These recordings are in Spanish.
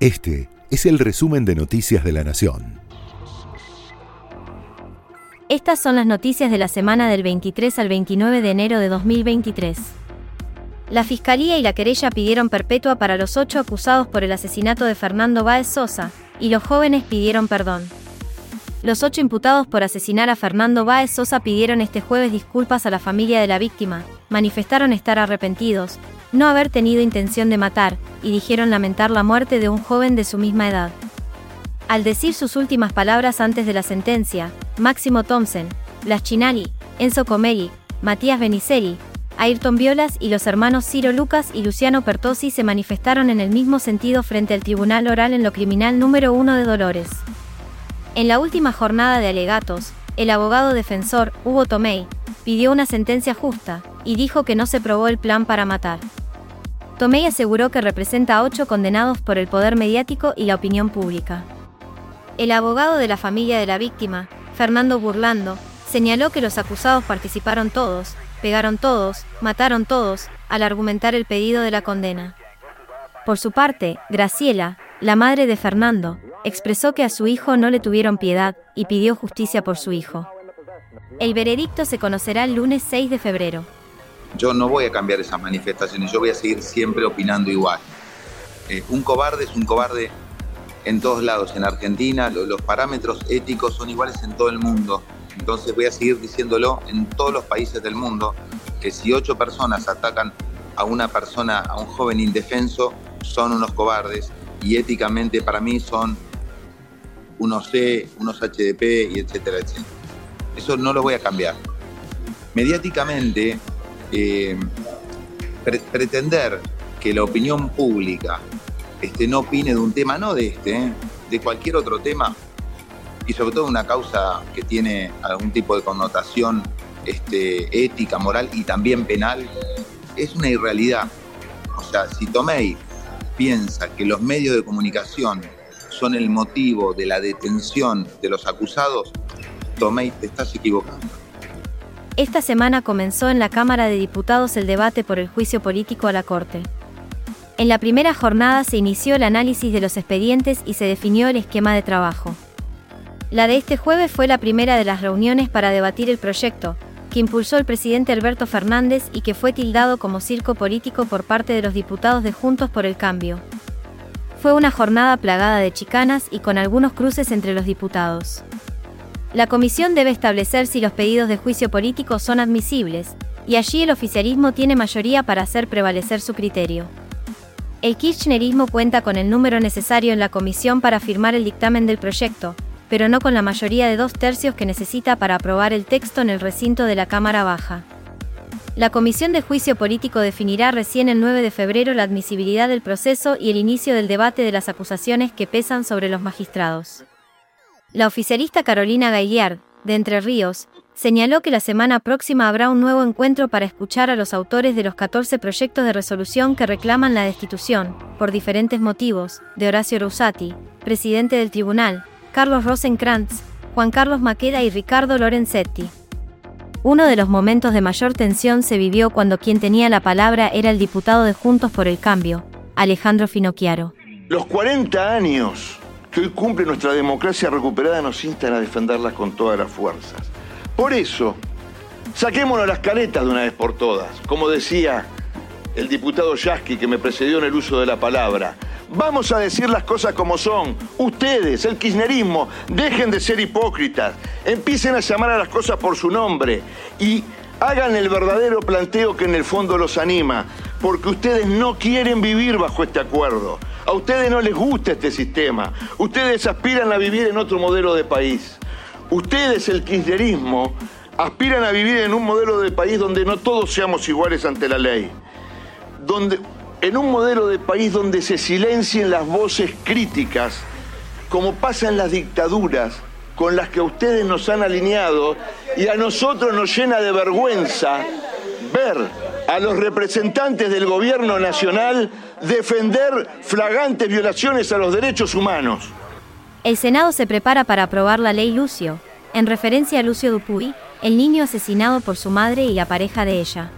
Este es el resumen de Noticias de la Nación. Estas son las noticias de la semana del 23 al 29 de enero de 2023. La Fiscalía y la querella pidieron perpetua para los ocho acusados por el asesinato de Fernando Báez Sosa, y los jóvenes pidieron perdón. Los ocho imputados por asesinar a Fernando Báez Sosa pidieron este jueves disculpas a la familia de la víctima, manifestaron estar arrepentidos, no haber tenido intención de matar, y dijeron lamentar la muerte de un joven de su misma edad. Al decir sus últimas palabras antes de la sentencia, Máximo Thompson, Blas Chinali, Enzo Comeri, Matías Beniceri, Ayrton Violas y los hermanos Ciro Lucas y Luciano Pertosi se manifestaron en el mismo sentido frente al Tribunal Oral en lo Criminal número 1 de Dolores. En la última jornada de alegatos, el abogado defensor, Hugo Tomei, pidió una sentencia justa, y dijo que no se probó el plan para matar. Tomei aseguró que representa a ocho condenados por el poder mediático y la opinión pública. El abogado de la familia de la víctima, Fernando Burlando, señaló que los acusados participaron todos, pegaron todos, mataron todos, al argumentar el pedido de la condena. Por su parte, Graciela, la madre de Fernando, expresó que a su hijo no le tuvieron piedad y pidió justicia por su hijo. El veredicto se conocerá el lunes 6 de febrero yo no voy a cambiar esas manifestaciones, yo voy a seguir siempre opinando igual. Eh, un cobarde es un cobarde en todos lados, en Argentina, los parámetros éticos son iguales en todo el mundo. Entonces voy a seguir diciéndolo en todos los países del mundo, que si ocho personas atacan a una persona, a un joven indefenso, son unos cobardes y éticamente para mí son unos C, unos HDP y etcétera, etcétera. Eso no lo voy a cambiar. Mediáticamente eh, pretender que la opinión pública este, no opine de un tema, no de este, ¿eh? de cualquier otro tema, y sobre todo una causa que tiene algún tipo de connotación este, ética, moral y también penal, es una irrealidad. O sea, si Tomei piensa que los medios de comunicación son el motivo de la detención de los acusados, Tomei, te estás equivocando. Esta semana comenzó en la Cámara de Diputados el debate por el juicio político a la Corte. En la primera jornada se inició el análisis de los expedientes y se definió el esquema de trabajo. La de este jueves fue la primera de las reuniones para debatir el proyecto, que impulsó el presidente Alberto Fernández y que fue tildado como circo político por parte de los diputados de Juntos por el Cambio. Fue una jornada plagada de chicanas y con algunos cruces entre los diputados. La comisión debe establecer si los pedidos de juicio político son admisibles, y allí el oficialismo tiene mayoría para hacer prevalecer su criterio. El kirchnerismo cuenta con el número necesario en la comisión para firmar el dictamen del proyecto, pero no con la mayoría de dos tercios que necesita para aprobar el texto en el recinto de la Cámara Baja. La Comisión de Juicio Político definirá recién el 9 de febrero la admisibilidad del proceso y el inicio del debate de las acusaciones que pesan sobre los magistrados. La oficialista Carolina Gaillard, de Entre Ríos, señaló que la semana próxima habrá un nuevo encuentro para escuchar a los autores de los 14 proyectos de resolución que reclaman la destitución, por diferentes motivos, de Horacio Rosati, presidente del tribunal, Carlos Rosenkrantz, Juan Carlos Maqueda y Ricardo Lorenzetti. Uno de los momentos de mayor tensión se vivió cuando quien tenía la palabra era el diputado de Juntos por el Cambio, Alejandro Finocchiaro. Los 40 años que hoy cumple nuestra democracia recuperada nos instan a defenderlas con todas las fuerzas. Por eso, saquémonos las caretas de una vez por todas, como decía el diputado Yasky que me precedió en el uso de la palabra. Vamos a decir las cosas como son. Ustedes, el kirchnerismo, dejen de ser hipócritas, empiecen a llamar a las cosas por su nombre y hagan el verdadero planteo que en el fondo los anima, porque ustedes no quieren vivir bajo este acuerdo. A ustedes no les gusta este sistema. Ustedes aspiran a vivir en otro modelo de país. Ustedes, el kirchnerismo, aspiran a vivir en un modelo de país donde no todos seamos iguales ante la ley. Donde, en un modelo de país donde se silencien las voces críticas, como pasa en las dictaduras con las que ustedes nos han alineado y a nosotros nos llena de vergüenza ver a los representantes del gobierno nacional defender flagantes violaciones a los derechos humanos. El Senado se prepara para aprobar la ley Lucio, en referencia a Lucio Dupuy, el niño asesinado por su madre y la pareja de ella.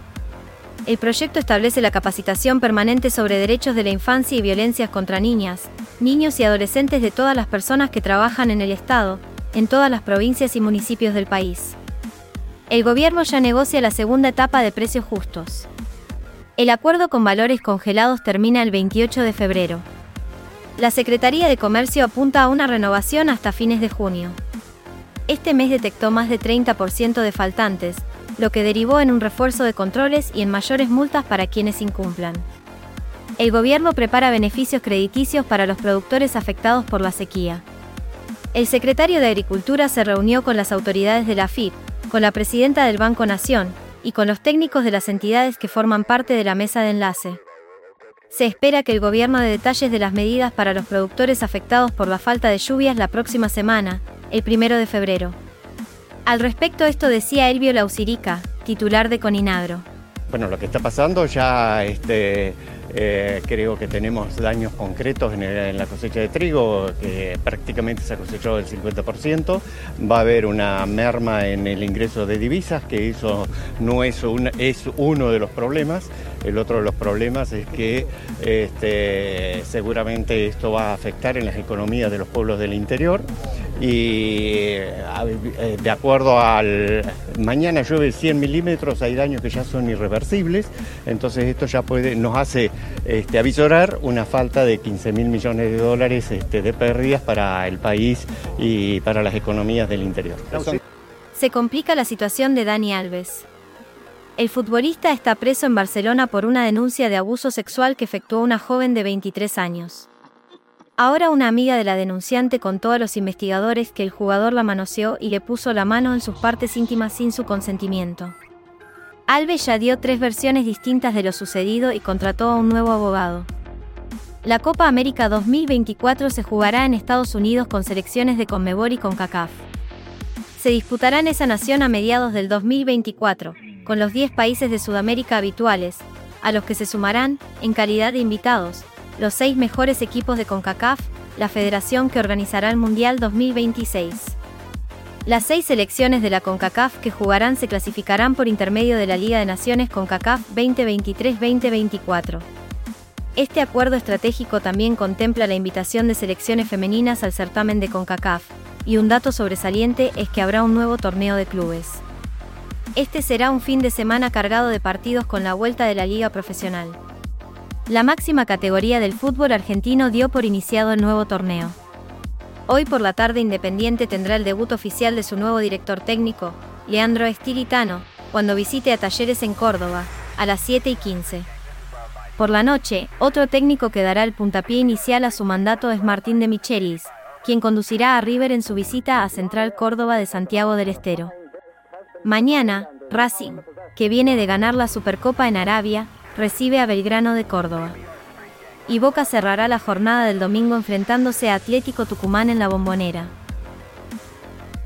El proyecto establece la capacitación permanente sobre derechos de la infancia y violencias contra niñas, niños y adolescentes de todas las personas que trabajan en el Estado, en todas las provincias y municipios del país. El gobierno ya negocia la segunda etapa de precios justos. El acuerdo con valores congelados termina el 28 de febrero. La Secretaría de Comercio apunta a una renovación hasta fines de junio. Este mes detectó más de 30% de faltantes, lo que derivó en un refuerzo de controles y en mayores multas para quienes incumplan. El gobierno prepara beneficios crediticios para los productores afectados por la sequía. El secretario de Agricultura se reunió con las autoridades de la FIP, con la presidenta del Banco Nación y con los técnicos de las entidades que forman parte de la mesa de enlace. Se espera que el gobierno dé detalles de las medidas para los productores afectados por la falta de lluvias la próxima semana, el primero de febrero. Al respecto esto decía Elvio Lausirica, titular de Coninagro. Bueno, lo que está pasando ya este, eh, creo que tenemos daños concretos en, la cosecha de trigo, que prácticamente se ha cosechado el 50%. Va a haber una merma en el ingreso de divisas, que eso no es, es uno de los problemas. El otro de los problemas es que este, seguramente esto va a afectar en las economías de los pueblos del interior y eh, de acuerdo al mañana llueve 100 milímetros, hay daños que ya son irreversibles, entonces esto ya puede, nos hace este, avisorar una falta de 15 mil millones de dólares este, de pérdidas para el país y para las economías del interior. Se complica la situación de Dani Alves. El futbolista está preso en Barcelona por una denuncia de abuso sexual que efectuó una joven de 23 años. Ahora una amiga de la denunciante contó a los investigadores que el jugador la manoseó y le puso la mano en sus partes íntimas sin su consentimiento. Alves ya dio tres versiones distintas de lo sucedido y contrató a un nuevo abogado. La Copa América 2024 se jugará en Estados Unidos con selecciones de Conmebol y CONCACAF. Se disputará en esa nación a mediados del 2024, con los 10 países de Sudamérica habituales, a los que se sumarán, en calidad de invitados, los seis mejores equipos de CONCACAF, la federación que organizará el Mundial 2026. Las seis selecciones de la CONCACAF que jugarán se clasificarán por intermedio de la Liga de Naciones CONCACAF 2023-2024. Este acuerdo estratégico también contempla la invitación de selecciones femeninas al certamen de CONCACAF, y un dato sobresaliente es que habrá un nuevo torneo de clubes. Este será un fin de semana cargado de partidos con la vuelta de la liga profesional. La máxima categoría del fútbol argentino dio por iniciado el nuevo torneo. Hoy por la tarde Independiente tendrá el debut oficial de su nuevo director técnico, Leandro Estilitano, cuando visite a Talleres en Córdoba, a las 7 y 15. Por la noche, otro técnico que dará el puntapié inicial a su mandato es Martín de Michelis, quien conducirá a River en su visita a Central Córdoba de Santiago del Estero. Mañana, Racing, que viene de ganar la Supercopa en Arabia, recibe a Belgrano de Córdoba. Y Boca cerrará la jornada del domingo enfrentándose a Atlético Tucumán en la Bombonera.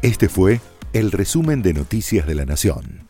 Este fue el resumen de Noticias de la Nación.